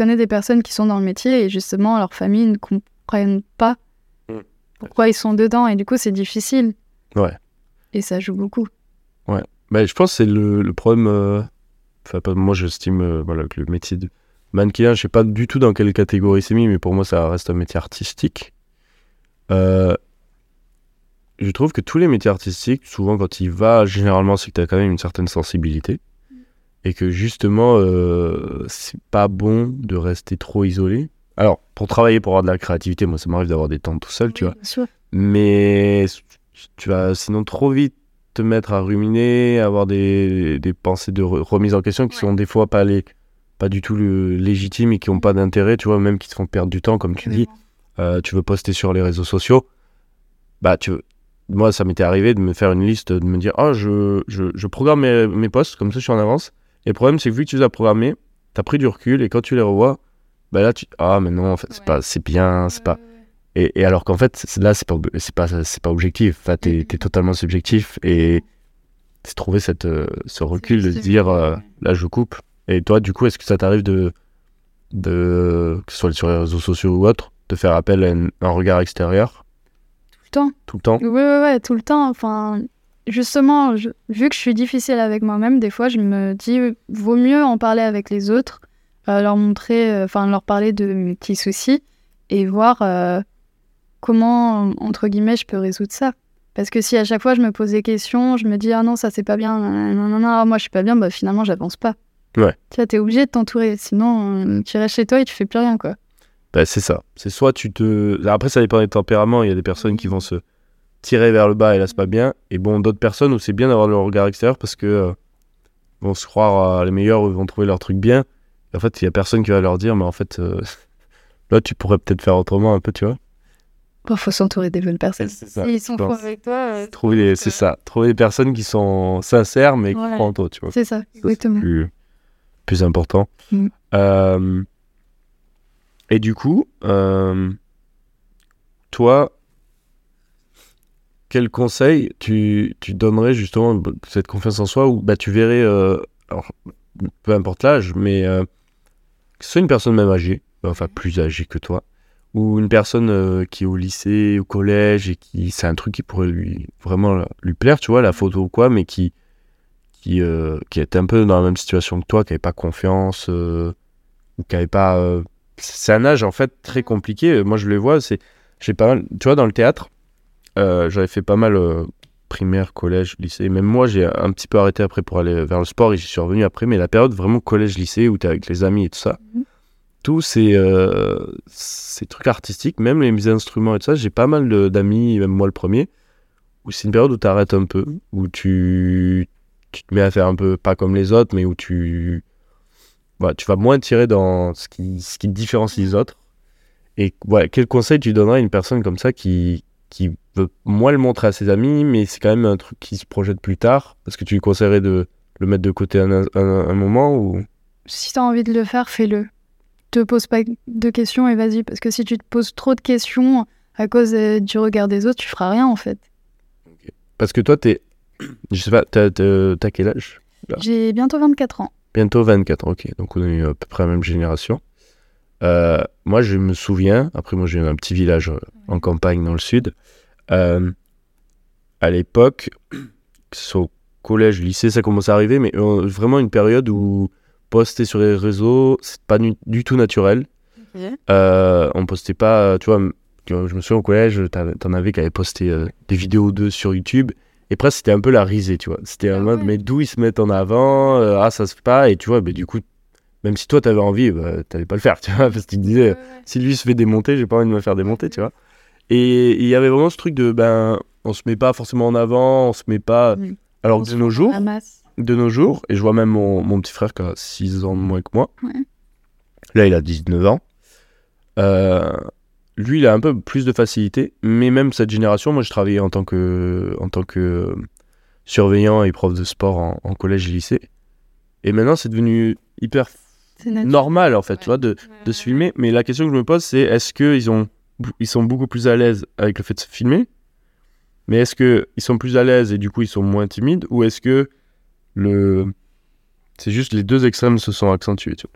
connais des personnes qui sont dans le métier et justement leur famille ne comprennent pas Mm. pourquoi ils sont dedans et du coup c'est difficile. Ouais. Et ça joue beaucoup. Bah, je pense que c'est le, le problème. euh, Enfin, moi, j'estime euh, voilà, que le métier de mannequin, je sais pas du tout dans quelle catégorie c'est mis, mais pour moi, ça reste un métier artistique. Euh, je trouve que tous les métiers artistiques, souvent, quand il va, généralement, c'est que tu as quand même une certaine sensibilité. Et que justement, euh, c'est pas bon de rester trop isolé. Alors, pour travailler, pour avoir de la créativité, moi, ça m'arrive d'avoir des temps tout seul, tu vois. Bien sûr. Mais tu vas sinon trop vite te mettre à ruminer, avoir des, des pensées de re- remise en question qui Ouais. sont des fois pas, les, pas du tout le- légitimes et qui n'ont pas d'intérêt, tu vois, même qui te font perdre du temps, comme tu dis. Euh, tu veux poster sur les réseaux sociaux. Bah, tu moi, ça m'était arrivé de me faire une liste, de me dire, ah, je, je, je programme mes, mes posts, comme ça je suis en avance. Et le problème, c'est que vu que tu les as programmés, tu as pris du recul et quand tu les revois, bah là, tu. Ah, mais non, en fait, c'est Ouais. pas, c'est bien, c'est pas. Et, et alors qu'en fait, là, c'est pas, c'est pas, c'est pas objectif. Enfin, t'es, t'es totalement subjectif. Et c'est trouver cette, euh, ce recul de se dire, euh, là, je coupe. Et toi, du coup, est-ce que ça t'arrive de, de, que ce soit sur les réseaux sociaux ou autre, de faire appel à un, un regard extérieur? Tout le temps. tout le temps? Ouais, ouais, ouais, tout le temps. Enfin, justement, je- vu que je suis difficile avec moi-même, des fois, je me dis, vaut mieux en parler avec les autres, euh, leur montrer, euh, enfin, leur parler de mes petits soucis et voir euh, comment, entre guillemets, je peux résoudre ça. Parce que si à chaque fois je me pose des questions, je me dis, ah non, ça c'est pas bien, nanana, ah, moi je suis pas bien, bah finalement, j'avance pas. Ouais. Tu vois, t'es obligé de t'entourer, sinon, tu restes chez toi et tu fais plus rien, quoi. Bah, c'est ça. C'est soit tu te. Après, ça dépend des tempéraments. Il y a des personnes qui vont se tirer vers le bas et là, c'est pas bien. Et bon, d'autres personnes où c'est bien d'avoir le regard extérieur parce que euh, vont se croire euh, les meilleurs, ils vont trouver leur truc bien. Et en fait, il y a personne qui va leur dire, mais en fait, euh, là, tu pourrais peut-être faire autrement un peu, tu vois. Bon, faut s'entourer des bonnes personnes. C'est ça, S'ils sont fous avec toi, euh, Trouver. C'est ça. Trouver des personnes qui sont sincères, mais qui croient en toi, tu vois. c'est ça, Ça, c'est exactement. plus, plus important. Mm. Euh, et du coup, euh, toi, quel conseil tu, tu donnerais justement bah, cette confiance en soi où bah, tu verrais, euh, alors, peu importe l'âge, mais euh, que ce soit une personne même âgée, enfin plus âgée que toi, ou une personne euh, qui est au lycée, au collège, et qui c'est un truc qui pourrait lui vraiment lui plaire, tu vois, la photo ou quoi, mais qui, qui, qui était un peu dans la même situation que toi, qui n'avait pas confiance, ou qui n'avait pas. C'est un âge en fait très compliqué. Moi, je le vois, c'est. J'ai pas mal. Tu vois, dans le théâtre, j'avais fait pas mal euh, primaire, collège, lycée. Même moi, j'ai un petit peu arrêté après pour aller vers le sport et j'y suis revenu après. Mais la période vraiment collège-lycée où tu es avec les amis et tout ça, Mhm. tous ces, euh, ces trucs artistiques, même les instruments et tout ça, j'ai pas mal d'amis, même moi le premier, où c'est une période où tu arrêtes un peu, où tu, tu te mets à faire un peu pas comme les autres, mais où tu, voilà, tu vas moins tirer dans ce qui, ce qui te différencie des autres. Et voilà, quel conseil tu donnerais à une personne comme ça qui, qui veut moins le montrer à ses amis, mais c'est quand même un truc qui se projette plus tard Parce que tu lui conseillerais de le mettre de côté un, un, un moment ou... si t'as envie de le faire, fais-le. Te pose pas de questions et vas-y. Parce que si tu te poses trop de questions à cause euh, du regard des autres, tu feras rien en fait. Parce que toi, t'es. Je sais pas, t'as, quel âge J'ai bientôt 24 ans. Bientôt 24, ok. Donc on est à peu près la même génération. Euh, moi, je me souviens, après, moi, j'ai un petit village euh, en campagne dans le sud. Euh, à l'époque, au collège, lycée, ça commence à arriver, mais vraiment une période où poster sur les réseaux, c'est pas du, tout naturel. Euh, on postait pas, tu vois, je me souviens au collège, t'en avais qui avaient posté des vidéos d'eux sur YouTube. Et presque, c'était un peu la risée, tu vois. C'était en Ah mode, mais d'où ils se mettent en avant euh, Ah, ça se fait pas. Et tu vois, bah, du coup, même si toi, t'avais envie, bah, t'allais pas le faire, tu vois. Parce que tu te disais, si lui se fait démonter, j'ai pas envie de me faire démonter, tu vois. Et il y avait vraiment ce truc de, ben, on se met pas forcément en avant, on se met pas. Mm. Alors que de nos jours, de nos jours, et je vois même mon, mon petit frère qui a 6 ans de moins que moi. Ouais. Là, il a 19 ans. Euh, lui, il a un peu plus de facilité, mais même cette génération, moi, je travaillais en tant que, en tant que surveillant et prof de sport en, en collège et lycée. Et maintenant, c'est devenu hyper. Normal, en fait, tu vois, de, de se filmer. Mais la question que je me pose, c'est est-ce qu'ils ont, ils sont beaucoup plus à l'aise avec le fait de se filmer? Mais est-ce qu'ils sont plus à l'aise et du coup, ils sont moins timides? Ou est-ce que le... c'est juste les deux extrêmes se sont accentués tu vois?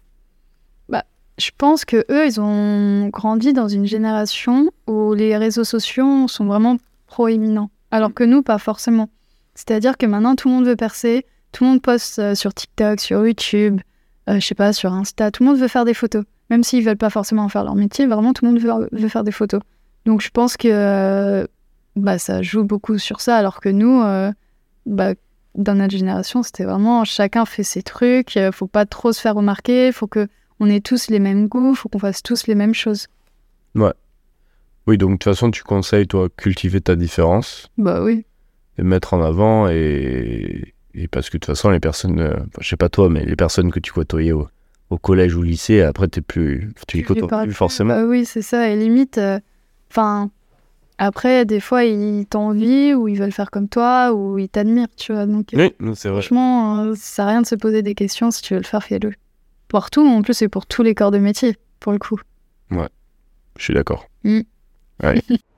Je pense que eux, ils ont grandi dans une génération où les réseaux sociaux sont vraiment proéminents, alors que nous, pas forcément. C'est-à-dire que maintenant, tout le monde veut percer, tout le monde poste euh, sur TikTok, sur YouTube, euh, je sais pas, sur Insta, tout le monde veut faire des photos. Même s'ils veulent pas forcément faire leur métier, vraiment, tout le monde veut, veut faire des photos. Donc, je pense que euh, bah, ça joue beaucoup sur ça, alors que nous, euh, bah, dans notre génération, c'était vraiment chacun fait ses trucs, euh, faut pas trop se faire remarquer, faut que on ait tous les mêmes goûts, faut qu'on fasse tous les mêmes choses. Oui, donc de toute façon, tu conseilles, toi, cultiver ta différence Bah oui. et mettre en avant. Et, et parce que de toute façon, les personnes, euh, je sais pas toi, mais les personnes que tu côtoyais au, au collège ou lycée, après, t'es plus, tu les côtoies plus forcément. Bah oui, c'est ça. Et limite, enfin, après, des fois, ils t'envient ou ils veulent faire comme toi ou ils t'admirent, tu vois. Donc, Oui, non, c'est vrai. franchement, euh, ça sert à rien de se poser des questions. Si tu veux le faire, fais-le. Partout, en plus, c'est pour tous les corps de métier, pour le coup. Je suis d'accord. Mm. Ouais.